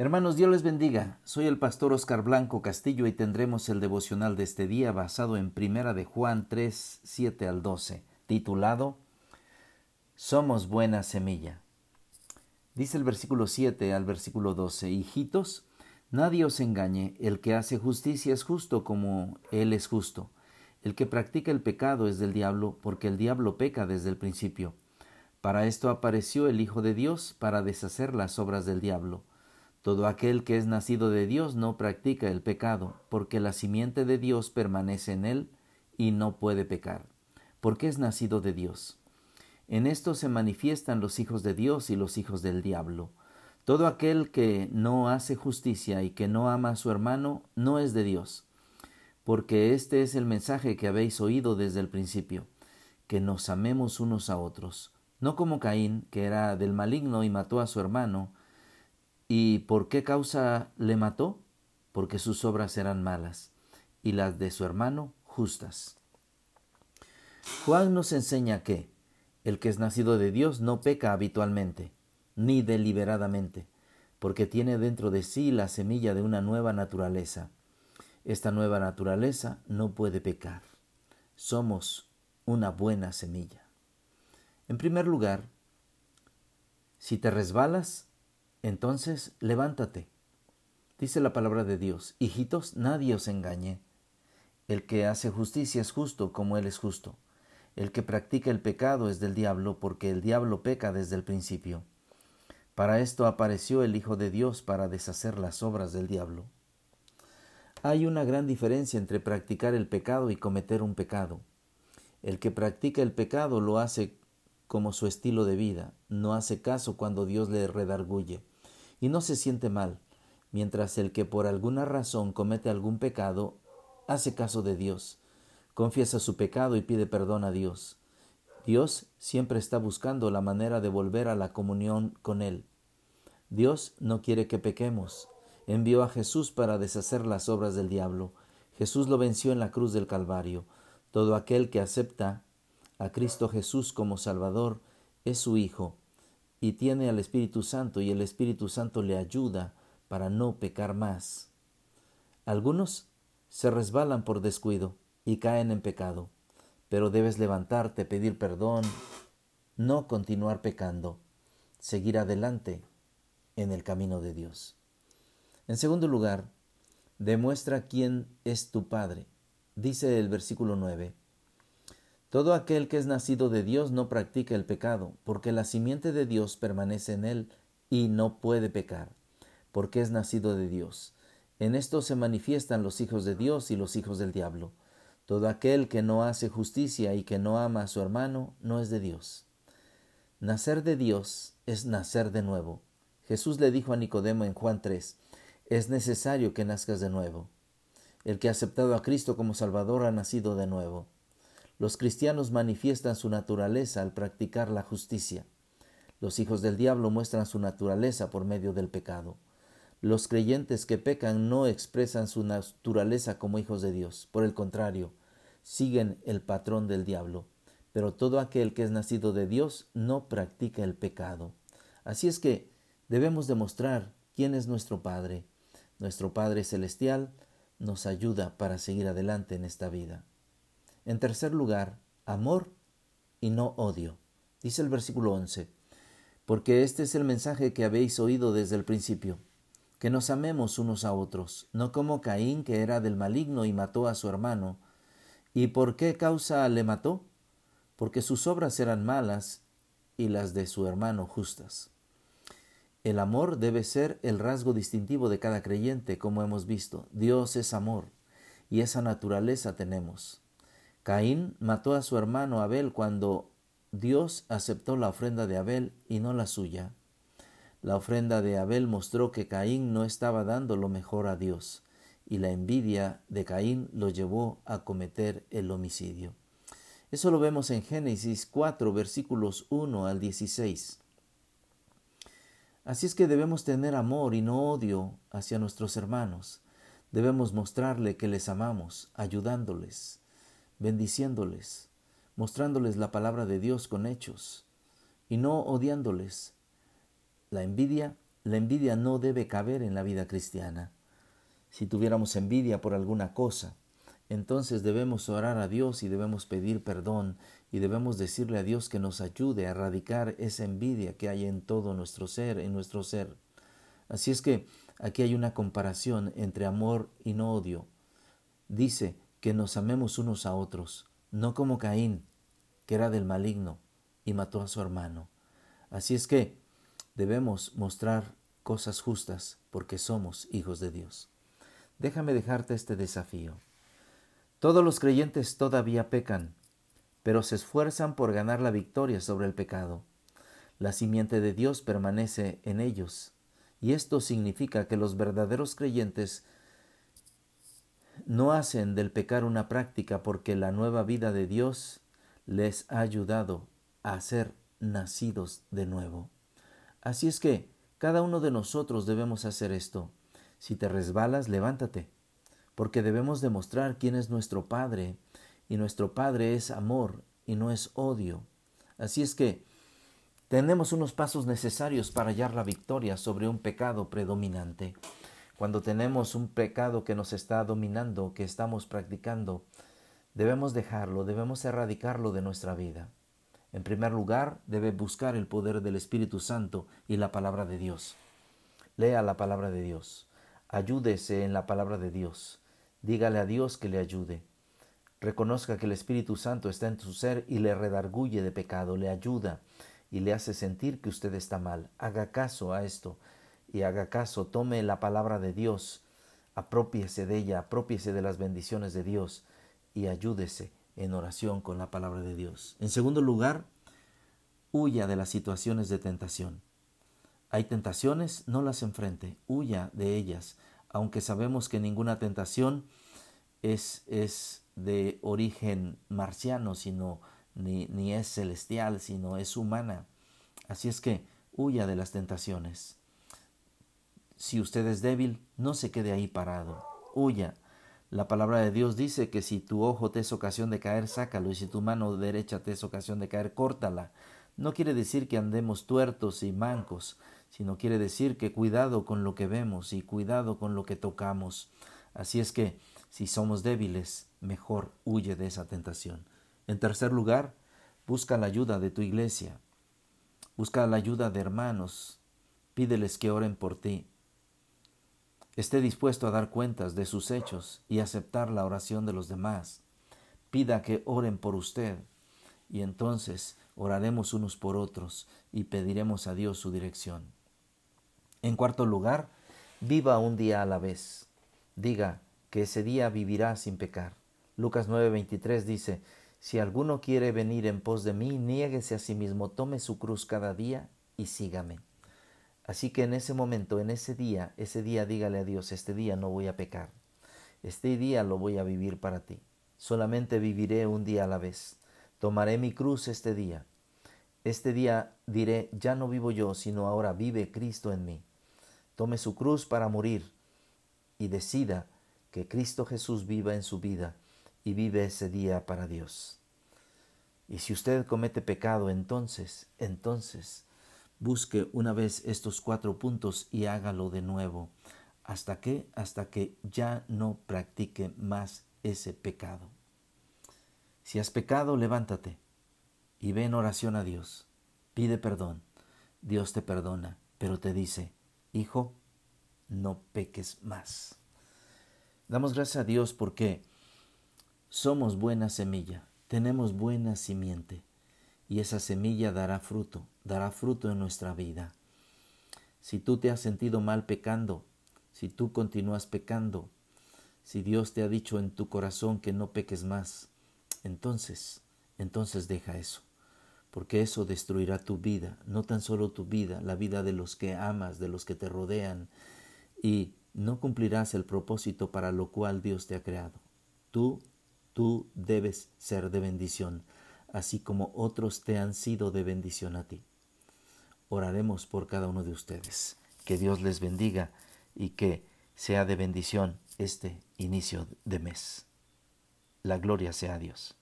Hermanos, Dios les bendiga. Soy el pastor Oscar Blanco Castillo y tendremos el devocional de este día basado en Primera de Juan 3, 7 al 12, titulado Somos buena semilla. Dice el versículo 7 al versículo 12, Hijitos, nadie os engañe, el que hace justicia es justo como Él es justo. El que practica el pecado es del diablo, porque el diablo peca desde el principio. Para esto apareció el Hijo de Dios, para deshacer las obras del diablo. Todo aquel que es nacido de Dios no practica el pecado, porque la simiente de Dios permanece en él y no puede pecar, porque es nacido de Dios. En esto se manifiestan los hijos de Dios y los hijos del diablo. Todo aquel que no hace justicia y que no ama a su hermano no es de Dios, porque este es el mensaje que habéis oído desde el principio, que nos amemos unos a otros, no como Caín, que era del maligno y mató a su hermano, ¿Y por qué causa le mató? Porque sus obras eran malas y las de su hermano justas. Juan nos enseña que el que es nacido de Dios no peca habitualmente, ni deliberadamente, porque tiene dentro de sí la semilla de una nueva naturaleza. Esta nueva naturaleza no puede pecar. Somos una buena semilla. En primer lugar, si te resbalas, entonces levántate. Dice la palabra de Dios, hijitos, nadie os engañe. El que hace justicia es justo como Él es justo. El que practica el pecado es del diablo, porque el diablo peca desde el principio. Para esto apareció el Hijo de Dios para deshacer las obras del diablo. Hay una gran diferencia entre practicar el pecado y cometer un pecado. El que practica el pecado lo hace como su estilo de vida, no hace caso cuando Dios le redarguye y no se siente mal, mientras el que por alguna razón comete algún pecado hace caso de Dios, confiesa su pecado y pide perdón a Dios. Dios siempre está buscando la manera de volver a la comunión con Él. Dios no quiere que pequemos. Envió a Jesús para deshacer las obras del diablo. Jesús lo venció en la cruz del Calvario. Todo aquel que acepta a Cristo Jesús como Salvador es su Hijo y tiene al Espíritu Santo y el Espíritu Santo le ayuda para no pecar más. Algunos se resbalan por descuido y caen en pecado, pero debes levantarte, pedir perdón, no continuar pecando, seguir adelante en el camino de Dios. En segundo lugar, demuestra quién es tu Padre. Dice el versículo 9, todo aquel que es nacido de Dios no practica el pecado, porque la simiente de Dios permanece en él y no puede pecar, porque es nacido de Dios. En esto se manifiestan los hijos de Dios y los hijos del diablo. Todo aquel que no hace justicia y que no ama a su hermano no es de Dios. Nacer de Dios es nacer de nuevo. Jesús le dijo a Nicodemo en Juan 3, es necesario que nazcas de nuevo. El que ha aceptado a Cristo como Salvador ha nacido de nuevo. Los cristianos manifiestan su naturaleza al practicar la justicia. Los hijos del diablo muestran su naturaleza por medio del pecado. Los creyentes que pecan no expresan su naturaleza como hijos de Dios. Por el contrario, siguen el patrón del diablo. Pero todo aquel que es nacido de Dios no practica el pecado. Así es que debemos demostrar quién es nuestro Padre. Nuestro Padre Celestial nos ayuda para seguir adelante en esta vida. En tercer lugar, amor y no odio. Dice el versículo 11, porque este es el mensaje que habéis oído desde el principio, que nos amemos unos a otros, no como Caín que era del maligno y mató a su hermano. ¿Y por qué causa le mató? Porque sus obras eran malas y las de su hermano justas. El amor debe ser el rasgo distintivo de cada creyente, como hemos visto. Dios es amor, y esa naturaleza tenemos. Caín mató a su hermano Abel cuando Dios aceptó la ofrenda de Abel y no la suya. La ofrenda de Abel mostró que Caín no estaba dando lo mejor a Dios, y la envidia de Caín lo llevó a cometer el homicidio. Eso lo vemos en Génesis 4, versículos 1 al 16. Así es que debemos tener amor y no odio hacia nuestros hermanos. Debemos mostrarle que les amamos, ayudándoles, bendiciéndoles, mostrándoles la palabra de Dios con hechos y no odiándoles. La envidia la envidia no debe caber en la vida cristiana. Si tuviéramos envidia por alguna cosa, entonces debemos orar a Dios y debemos pedir perdón y debemos decirle a Dios que nos ayude a erradicar esa envidia que hay en todo nuestro ser, en nuestro ser. Así es que aquí hay una comparación entre amor y no odio. Dice que nos amemos unos a otros, no como Caín, que era del maligno y mató a su hermano. Así es que debemos mostrar cosas justas porque somos hijos de Dios. Déjame dejarte este desafío. Todos los creyentes todavía pecan, pero se esfuerzan por ganar la victoria sobre el pecado. La simiente de Dios permanece en ellos, y esto significa que los verdaderos creyentes no hacen del pecar una práctica porque la nueva vida de Dios les ha ayudado a ser nacidos de nuevo. Así es que cada uno de nosotros debemos hacer esto. Si te resbalas, levántate, porque debemos demostrar quién es nuestro Padre, y nuestro Padre es amor y no es odio. Así es que tenemos unos pasos necesarios para hallar la victoria sobre un pecado predominante. Cuando tenemos un pecado que nos está dominando, que estamos practicando, debemos dejarlo, debemos erradicarlo de nuestra vida. En primer lugar, debe buscar el poder del Espíritu Santo y la palabra de Dios. Lea la palabra de Dios. Ayúdese en la palabra de Dios. Dígale a Dios que le ayude. Reconozca que el Espíritu Santo está en su ser y le redarguye de pecado, le ayuda y le hace sentir que usted está mal. Haga caso a esto y haga caso, tome la palabra de Dios, apropiese de ella, apropiese de las bendiciones de Dios y ayúdese en oración con la palabra de Dios. En segundo lugar, huya de las situaciones de tentación. Hay tentaciones, no las enfrente, huya de ellas, aunque sabemos que ninguna tentación es, es de origen marciano, sino ni, ni es celestial, sino es humana. Así es que huya de las tentaciones. Si usted es débil, no se quede ahí parado. Huya. La palabra de Dios dice que si tu ojo te es ocasión de caer, sácalo, y si tu mano derecha te es ocasión de caer, córtala. No quiere decir que andemos tuertos y mancos, sino quiere decir que cuidado con lo que vemos y cuidado con lo que tocamos. Así es que, si somos débiles, mejor huye de esa tentación. En tercer lugar, busca la ayuda de tu iglesia. Busca la ayuda de hermanos. Pídeles que oren por ti esté dispuesto a dar cuentas de sus hechos y aceptar la oración de los demás. Pida que oren por usted y entonces oraremos unos por otros y pediremos a Dios su dirección. En cuarto lugar, viva un día a la vez. Diga que ese día vivirá sin pecar. Lucas 9:23 dice, Si alguno quiere venir en pos de mí, niéguese a sí mismo, tome su cruz cada día y sígame. Así que en ese momento, en ese día, ese día dígale a Dios, este día no voy a pecar. Este día lo voy a vivir para ti. Solamente viviré un día a la vez. Tomaré mi cruz este día. Este día diré, ya no vivo yo, sino ahora vive Cristo en mí. Tome su cruz para morir y decida que Cristo Jesús viva en su vida y vive ese día para Dios. Y si usted comete pecado, entonces, entonces, Busque una vez estos cuatro puntos y hágalo de nuevo. ¿Hasta qué? Hasta que ya no practique más ese pecado. Si has pecado, levántate y ve en oración a Dios. Pide perdón. Dios te perdona, pero te dice, hijo, no peques más. Damos gracias a Dios porque somos buena semilla, tenemos buena simiente y esa semilla dará fruto, dará fruto en nuestra vida. Si tú te has sentido mal pecando, si tú continúas pecando, si Dios te ha dicho en tu corazón que no peques más, entonces, entonces deja eso, porque eso destruirá tu vida, no tan solo tu vida, la vida de los que amas, de los que te rodean, y no cumplirás el propósito para lo cual Dios te ha creado. Tú, tú debes ser de bendición así como otros te han sido de bendición a ti. Oraremos por cada uno de ustedes. Que Dios les bendiga y que sea de bendición este inicio de mes. La gloria sea a Dios.